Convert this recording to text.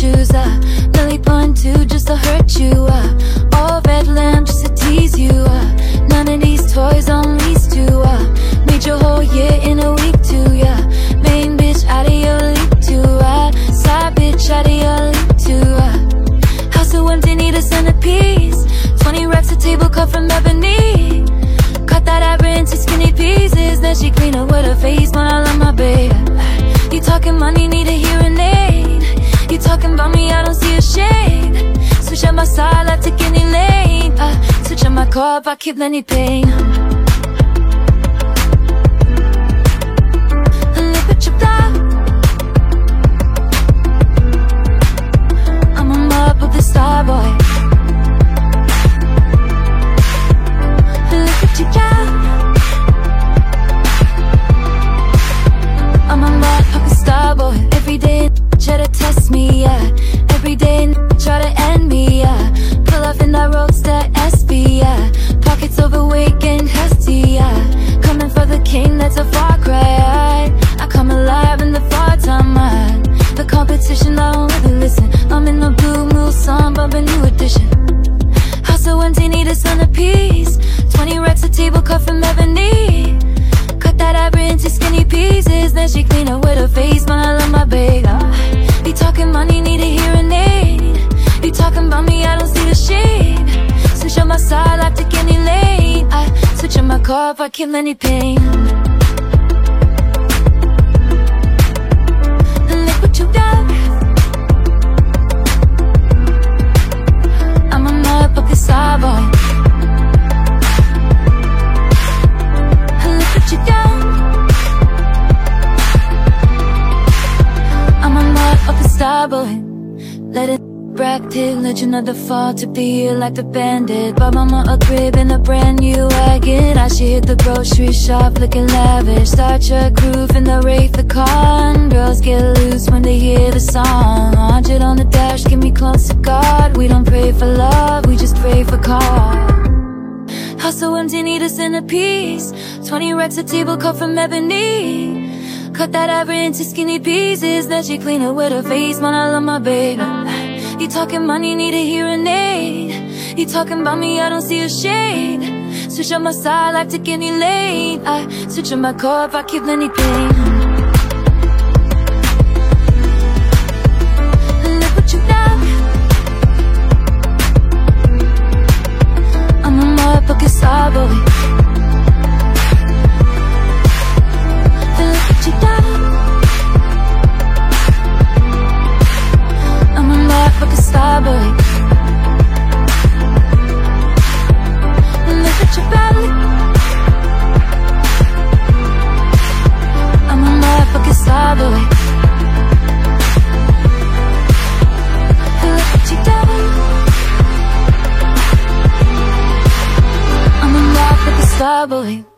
shoes, uh Millie pun too, just to hurt you, uh All red lamp just to tease you, uh None of these toys on lease to, uh Made your whole year in a week too, yeah. Main bitch out of your league too, uh Side bitch out of your league too, uh House so empty, need a centerpiece. 20 racks a table cut from ebony. Cut that apple into skinny pieces. Then she clean up with her face, man, I love my babe. You talking money, need a hearing aid talking about me, I don't see a shade. Switch on my side, I take any lane. Uh, Switch on my car, I keep any me, take any lane I switch on my car if I kill any pain. Look what you I'm a motherfucking star boy Look you got I'm a star boy Let it Brad Pitt, legend of the fall to be like the bandit. Bought mama a crib in a brand new wagon. I should hit the grocery shop looking lavish. Star Trek roof in the Wraith the con. Girls get loose when they hear the song. 100 on the dash, get me close to God. We don't pray for love, we just pray for car House so empty, need a centerpiece. 20 racks a table cut from ebony. Cut that apple into skinny pieces. Then she clean it with her face, man, I love my baby You talking money, need a hearing aid You talking about me, I don't see a shade. Switch on my side, like take any lane I switch on my car if I keep any pain Look what you got I'm